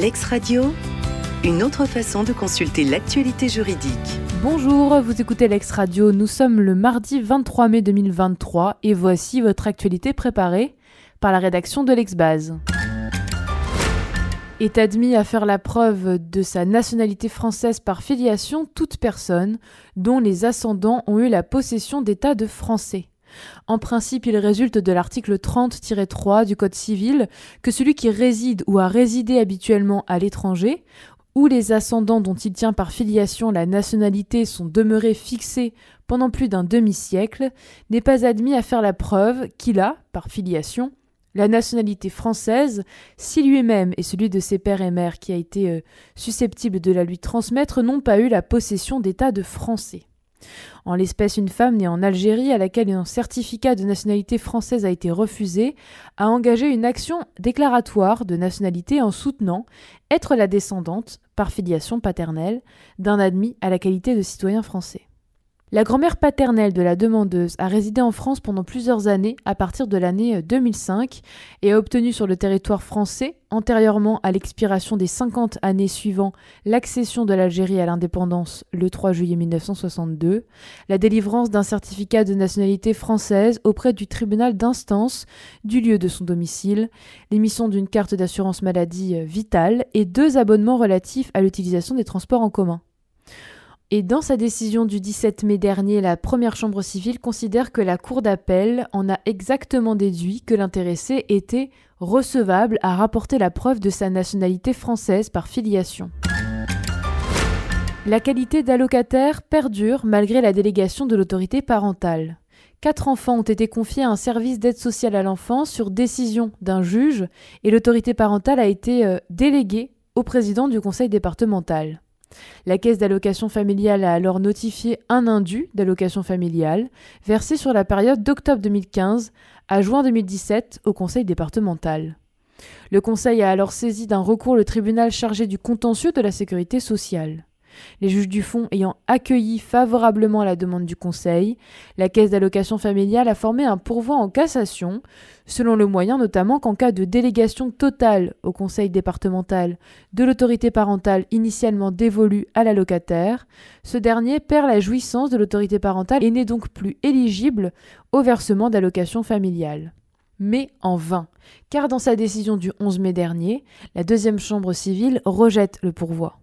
Lex Radio, une autre façon de consulter l'actualité juridique. Bonjour, vous écoutez Lex Radio, nous sommes le mardi 23 mai 2023 et voici votre actualité préparée par la rédaction de l'Exbase. Est admis à faire la preuve de sa nationalité française par filiation toute personne dont les ascendants ont eu la possession d'état de français. En principe, il résulte de l'article 30-3 du Code civil que celui qui réside ou a résidé habituellement à l'étranger, ou les ascendants dont il tient par filiation la nationalité sont demeurés fixés pendant plus d'un demi-siècle, n'est pas admis à faire la preuve qu'il a, par filiation, la nationalité française, si lui-même et celui de ses pères et mères qui a été euh, susceptible de la lui transmettre n'ont pas eu la possession d'état de français. En l'espèce, une femme née en Algérie à laquelle un certificat de nationalité française a été refusé a engagé une action déclaratoire de nationalité en soutenant être la descendante, par filiation paternelle, d'un admis à la qualité de citoyen français. La grand-mère paternelle de la demandeuse a résidé en France pendant plusieurs années à partir de l'année 2005 et a obtenu sur le territoire français, antérieurement à l'expiration des 50 années suivant l'accession de l'Algérie à l'indépendance le 3 juillet 1962, la délivrance d'un certificat de nationalité française auprès du tribunal d'instance du lieu de son domicile, l'émission d'une carte d'assurance maladie vitale et deux abonnements relatifs à l'utilisation des transports en commun. Et dans sa décision du 17 mai dernier, la première chambre civile considère que la Cour d'appel en a exactement déduit que l'intéressé était recevable à rapporter la preuve de sa nationalité française par filiation. La qualité d'allocataire perdure malgré la délégation de l'autorité parentale. Quatre enfants ont été confiés à un service d'aide sociale à l'enfance sur décision d'un juge et l'autorité parentale a été euh, déléguée au président du conseil départemental. La caisse d'allocation familiale a alors notifié un indu d'allocation familiale versé sur la période d'octobre 2015 à juin 2017 au conseil départemental. Le conseil a alors saisi d'un recours le tribunal chargé du contentieux de la sécurité sociale. Les juges du fonds ayant accueilli favorablement la demande du Conseil, la Caisse d'allocation familiale a formé un pourvoi en cassation, selon le moyen notamment qu'en cas de délégation totale au Conseil départemental de l'autorité parentale initialement dévolue à l'allocataire, ce dernier perd la jouissance de l'autorité parentale et n'est donc plus éligible au versement d'allocation familiale mais en vain, car dans sa décision du 11 mai dernier, la deuxième chambre civile rejette le pourvoi.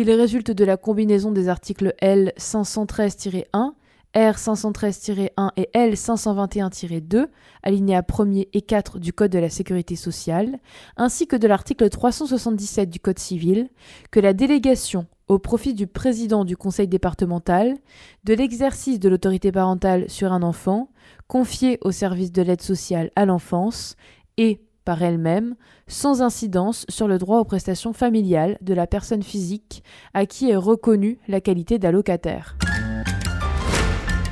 Il résulte de la combinaison des articles L 513-1, R 513-1 et L 521-2, alinéas 1er et 4 du Code de la sécurité sociale, ainsi que de l'article 377 du Code civil, que la délégation au profit du président du conseil départemental de l'exercice de l'autorité parentale sur un enfant confié au service de l'aide sociale à l'enfance et par elle-même, sans incidence sur le droit aux prestations familiales de la personne physique à qui est reconnue la qualité d'allocataire.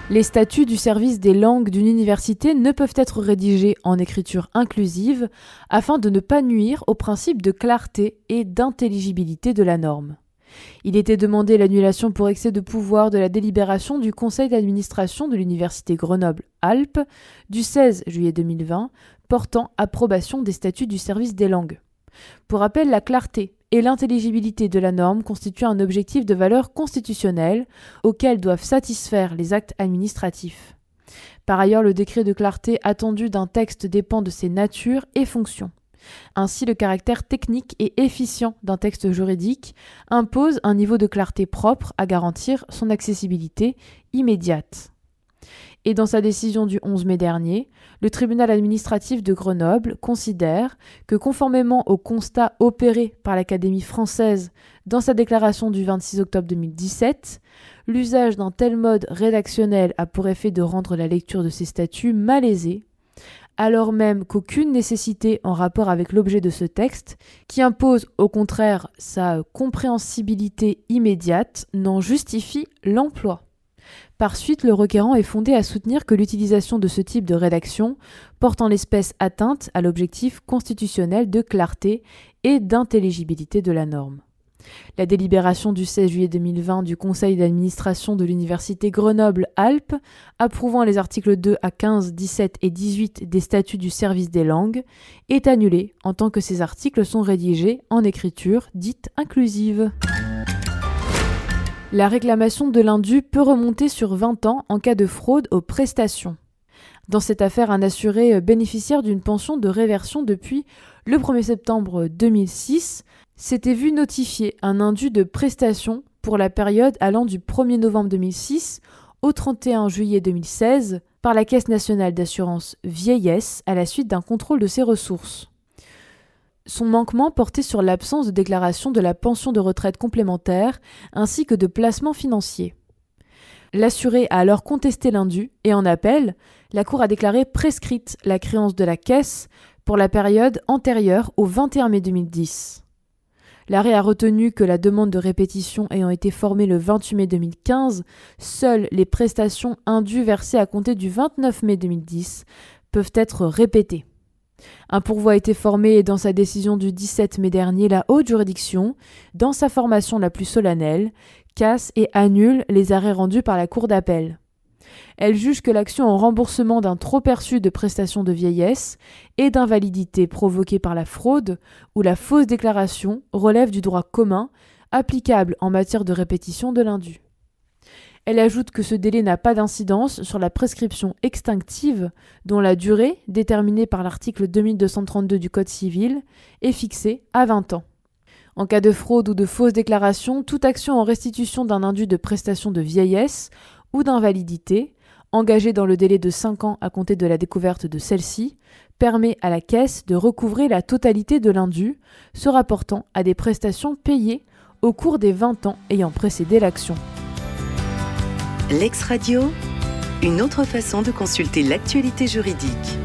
Les statuts du service des langues d'une université ne peuvent être rédigés en écriture inclusive afin de ne pas nuire au principe de clarté et d'intelligibilité de la norme. Il était demandé l'annulation pour excès de pouvoir de la délibération du conseil d'administration de l'université Grenoble-Alpes du 16 juillet 2020 portant approbation des statuts du service des langues. Pour rappel, la clarté et l'intelligibilité de la norme constituent un objectif de valeur constitutionnelle auquel doivent satisfaire les actes administratifs. Par ailleurs, le décret de clarté attendu d'un texte dépend de ses natures et fonctions. Ainsi, le caractère technique et efficient d'un texte juridique impose un niveau de clarté propre à garantir son accessibilité immédiate. Et dans sa décision du 11 mai dernier, le tribunal administratif de Grenoble considère que conformément au constat opéré par l'Académie française dans sa déclaration du 26 octobre 2017, l'usage d'un tel mode rédactionnel a pour effet de rendre la lecture de ces statuts malaisée, alors même qu'aucune nécessité en rapport avec l'objet de ce texte, qui impose au contraire sa compréhensibilité immédiate, n'en justifie l'emploi. Par suite, le requérant est fondé à soutenir que l'utilisation de ce type de rédaction porte en l'espèce atteinte à l'objectif constitutionnel de clarté et d'intelligibilité de la norme. La délibération du 16 juillet 2020 du Conseil d'administration de l'Université Grenoble-Alpes, approuvant les articles 2 à 15, 17 et 18 des statuts du service des langues, est annulée en tant que ces articles sont rédigés en écriture dite inclusive. La réclamation de l'indu peut remonter sur 20 ans en cas de fraude aux prestations. Dans cette affaire, un assuré bénéficiaire d'une pension de réversion depuis le 1er septembre 2006 s'était vu notifier un indu de prestation pour la période allant du 1er novembre 2006 au 31 juillet 2016 par la Caisse nationale d'assurance vieillesse à la suite d'un contrôle de ses ressources. Son manquement portait sur l'absence de déclaration de la pension de retraite complémentaire ainsi que de placement financier. L'assuré a alors contesté l'indu et en appel, la Cour a déclaré prescrite la créance de la caisse pour la période antérieure au 21 mai 2010. L'arrêt a retenu que la demande de répétition ayant été formée le 28 mai 2015, seules les prestations indues versées à compter du 29 mai 2010 peuvent être répétées. Un pourvoi a été formé et dans sa décision du 17 mai dernier, la haute juridiction, dans sa formation la plus solennelle, casse et annule les arrêts rendus par la Cour d'appel. Elle juge que l'action en remboursement d'un trop perçu de prestations de vieillesse et d'invalidité provoquée par la fraude ou la fausse déclaration relève du droit commun applicable en matière de répétition de l'indu. Elle ajoute que ce délai n'a pas d'incidence sur la prescription extinctive dont la durée, déterminée par l'article 2232 du Code civil, est fixée à 20 ans. En cas de fraude ou de fausse déclaration, toute action en restitution d'un indu de prestation de vieillesse ou d'invalidité, engagée dans le délai de 5 ans à compter de la découverte de celle-ci, permet à la caisse de recouvrer la totalité de l'indu, se rapportant à des prestations payées au cours des 20 ans ayant précédé l'action. L'ex-radio, une autre façon de consulter l'actualité juridique.